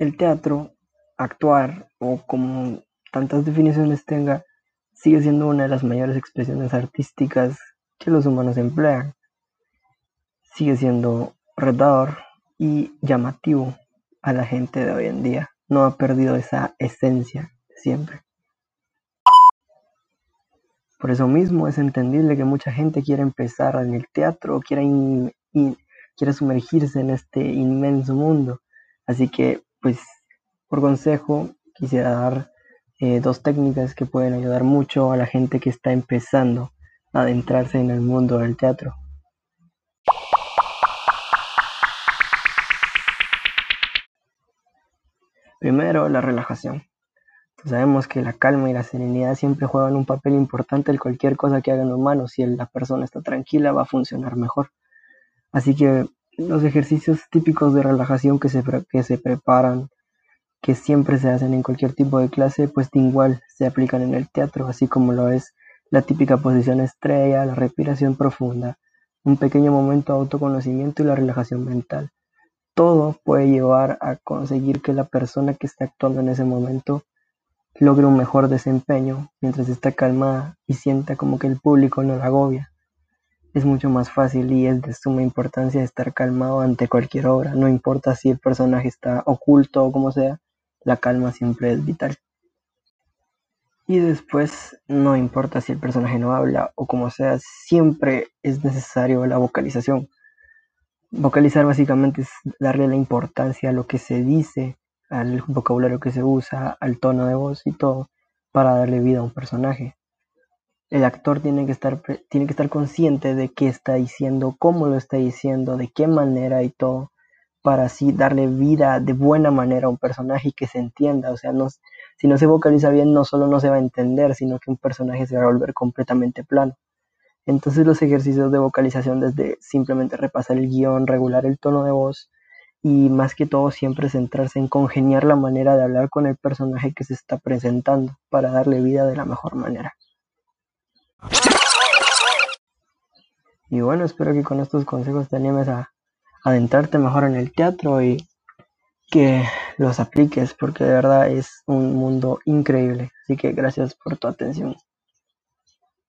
el teatro, actuar o como tantas definiciones tenga, sigue siendo una de las mayores expresiones artísticas que los humanos emplean. Sigue siendo retador y llamativo a la gente de hoy en día. No ha perdido esa esencia siempre. Por eso mismo es entendible que mucha gente quiera empezar en el teatro quiera, quiera sumergirse en este inmenso mundo. Así que, pues, por consejo, quisiera dar eh, dos técnicas que pueden ayudar mucho a la gente que está empezando a adentrarse en el mundo del teatro. Primero, la relajación. Sabemos que la calma y la serenidad siempre juegan un papel importante en cualquier cosa que haga un humano. Si la persona está tranquila, va a funcionar mejor. Así que los ejercicios típicos de relajación que se, que se preparan, que siempre se hacen en cualquier tipo de clase, pues igual se aplican en el teatro, así como lo es la típica posición estrella, la respiración profunda, un pequeño momento de autoconocimiento y la relajación mental. Todo puede llevar a conseguir que la persona que está actuando en ese momento logre un mejor desempeño mientras está calmada y sienta como que el público no la agobia. Es mucho más fácil y es de suma importancia estar calmado ante cualquier obra, no importa si el personaje está oculto o como sea, la calma siempre es vital. Y después, no importa si el personaje no habla o como sea, siempre es necesario la vocalización. Vocalizar básicamente es darle la importancia a lo que se dice al vocabulario que se usa, al tono de voz y todo para darle vida a un personaje. El actor tiene que estar, tiene que estar consciente de qué está diciendo, cómo lo está diciendo, de qué manera y todo, para así darle vida de buena manera a un personaje y que se entienda. O sea, no, si no se vocaliza bien, no solo no se va a entender, sino que un personaje se va a volver completamente plano. Entonces los ejercicios de vocalización desde simplemente repasar el guion, regular el tono de voz, y más que todo siempre centrarse en congeniar la manera de hablar con el personaje que se está presentando para darle vida de la mejor manera. Y bueno, espero que con estos consejos te animes a adentrarte mejor en el teatro y que los apliques porque de verdad es un mundo increíble. Así que gracias por tu atención.